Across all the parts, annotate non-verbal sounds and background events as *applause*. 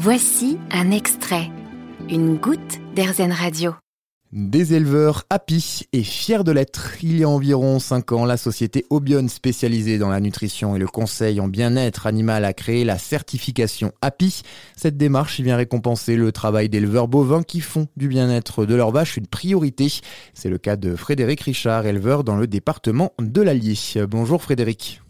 Voici un extrait, une goutte d'Airzen Radio. Des éleveurs happy et fiers de l'être. Il y a environ 5 ans, la société Obion spécialisée dans la nutrition et le conseil en bien-être animal a créé la certification Happy. Cette démarche vient récompenser le travail d'éleveurs bovins qui font du bien-être de leurs vaches une priorité. C'est le cas de Frédéric Richard, éleveur dans le département de l'Allier. Bonjour Frédéric.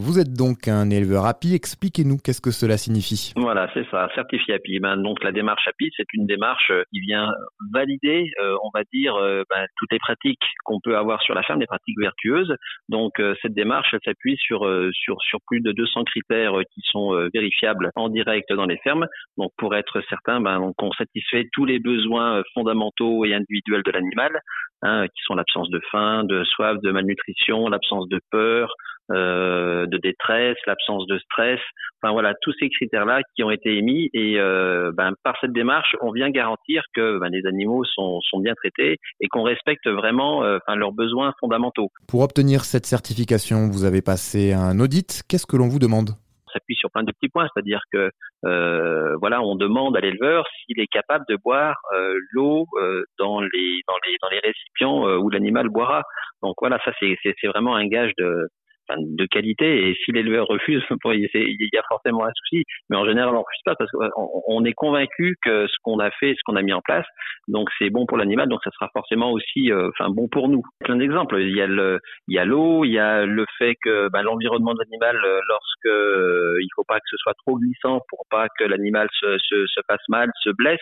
Vous êtes donc un éleveur API. Expliquez-nous qu'est-ce que cela signifie. Voilà, c'est ça, certifié API. Ben, donc la démarche API, c'est une démarche euh, qui vient valider, euh, on va dire, euh, ben, toutes les pratiques qu'on peut avoir sur la ferme, des pratiques vertueuses. Donc cette démarche, elle s'appuie sur, sur, plus de 200 critères qui sont vérifiables en direct dans les fermes. Donc pour être certain ben, qu'on satisfait tous les besoins fondamentaux et individuels de l'animal, hein, qui sont l'absence de faim, de soif, de malnutrition, l'absence de peur, euh, de détresse, l'absence de stress, enfin voilà tous ces critères-là qui ont été émis et euh, ben, par cette démarche, on vient garantir que ben, les animaux sont, sont bien traités et qu'on respecte vraiment euh, enfin, leurs besoins fondamentaux. Pour obtenir cette certification, vous avez passé un audit. Qu'est-ce que l'on vous demande? On s'appuie sur plein de petits points, c'est-à-dire que euh, voilà, on demande à l'éleveur s'il est capable de boire euh, l'eau euh, dans les dans les dans les récipients où l'animal boira. Donc voilà, ça c'est c'est vraiment un gage de de qualité. Et si l'éleveur refuse, *laughs* il y a forcément un souci. Mais en général, on refuse pas parce qu'on est convaincu que ce qu'on a fait, ce qu'on a mis en place, donc c'est bon pour l'animal, donc ça sera forcément aussi, euh, enfin bon pour nous. Plein d'exemples. Il y a le, il y a l'eau, il y a le fait que ben, l'environnement de l'animal, euh, lorsque euh, il faut pas que ce soit trop glissant pour pas que l'animal se, se, se fasse mal, se blesse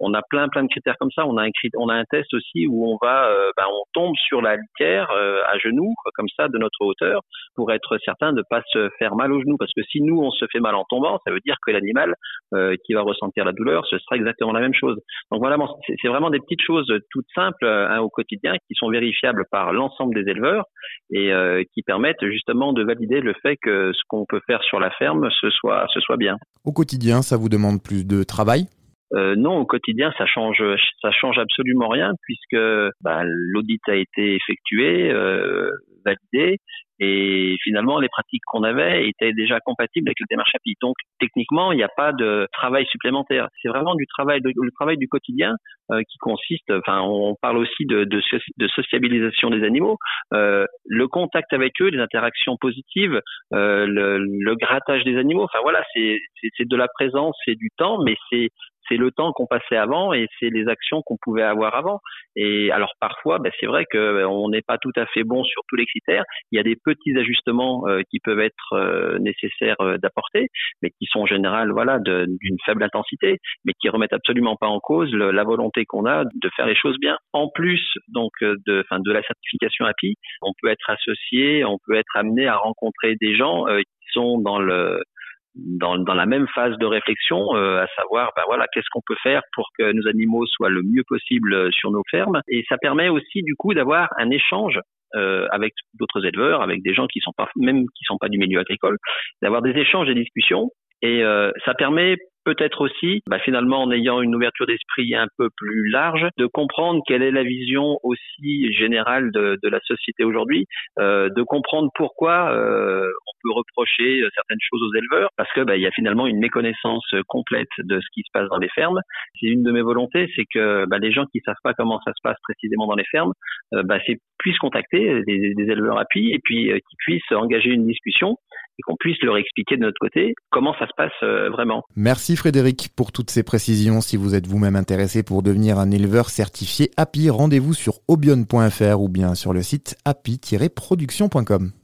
on a plein plein de critères comme ça. On a un on a un test aussi où on va, euh, ben, on tombe sur la litière euh, à genoux comme ça de notre hauteur pour être certain de pas se faire mal aux genoux parce que si nous on se fait mal en tombant, ça veut dire que l'animal euh, qui va ressentir la douleur, ce sera exactement la même chose. Donc voilà, c'est vraiment des petites choses toutes simples hein, au quotidien qui sont vérifiables par l'ensemble des éleveurs et qui permettent justement de valider le fait que ce qu'on peut faire sur la ferme ce soit ce soit bien. Au quotidien, ça vous demande plus de travail? Euh, non, au quotidien, ça change, ça change absolument rien puisque bah, l'audit a été effectué, euh, validé, et finalement, les pratiques qu'on avait étaient déjà compatibles avec la démarche API. Donc, techniquement, il n'y a pas de travail supplémentaire. C'est vraiment du travail, le travail du quotidien euh, qui consiste. Enfin, on parle aussi de, de, de sociabilisation des animaux, euh, le contact avec eux, les interactions positives, euh, le, le, grattage des animaux. Enfin voilà, c'est de la présence, c'est du temps, mais c'est c'est le temps qu'on passait avant et c'est les actions qu'on pouvait avoir avant. Et alors parfois, ben, c'est vrai qu'on n'est pas tout à fait bon sur tous les critères. Il y a des petits ajustements euh, qui peuvent être euh, nécessaires euh, d'apporter, mais qui sont en général voilà d'une faible intensité, mais qui remettent absolument pas en cause la volonté qu'on a de faire les choses bien. En plus donc de, enfin de la certification API, on peut être associé, on peut être amené à rencontrer des gens qui sont dans le dans, dans, la même phase de réflexion, euh, à savoir, ben voilà, qu'est-ce qu'on peut faire pour que nos animaux soient le mieux possible euh, sur nos fermes. Et ça permet aussi du coup d'avoir un échange euh, avec d'autres éleveurs, avec des gens qui sont pas même qui sont pas du milieu agricole, d'avoir des échanges et discussions. Et ça permet peut-être aussi, bah, finalement, en ayant une ouverture d'esprit un peu plus large, de comprendre quelle est la vision aussi générale de, de la société aujourd'hui, euh, de comprendre pourquoi euh, reprocher certaines choses aux éleveurs, parce que bah, il y a finalement une méconnaissance complète de ce qui se passe dans les fermes. C'est une de mes volontés, c'est que bah, les gens qui savent pas comment ça se passe précisément dans les fermes, euh, bah, puissent contacter des, éleveurs appui et puis euh, qu'ils puissent engager une discussion et qu'on puisse leur expliquer de notre côté comment ça se passe euh, vraiment. Merci Frédéric pour toutes ces précisions. Si vous êtes vous-même intéressé pour devenir un éleveur certifié API, rendez-vous sur obion.fr ou bien sur le site api-production.com.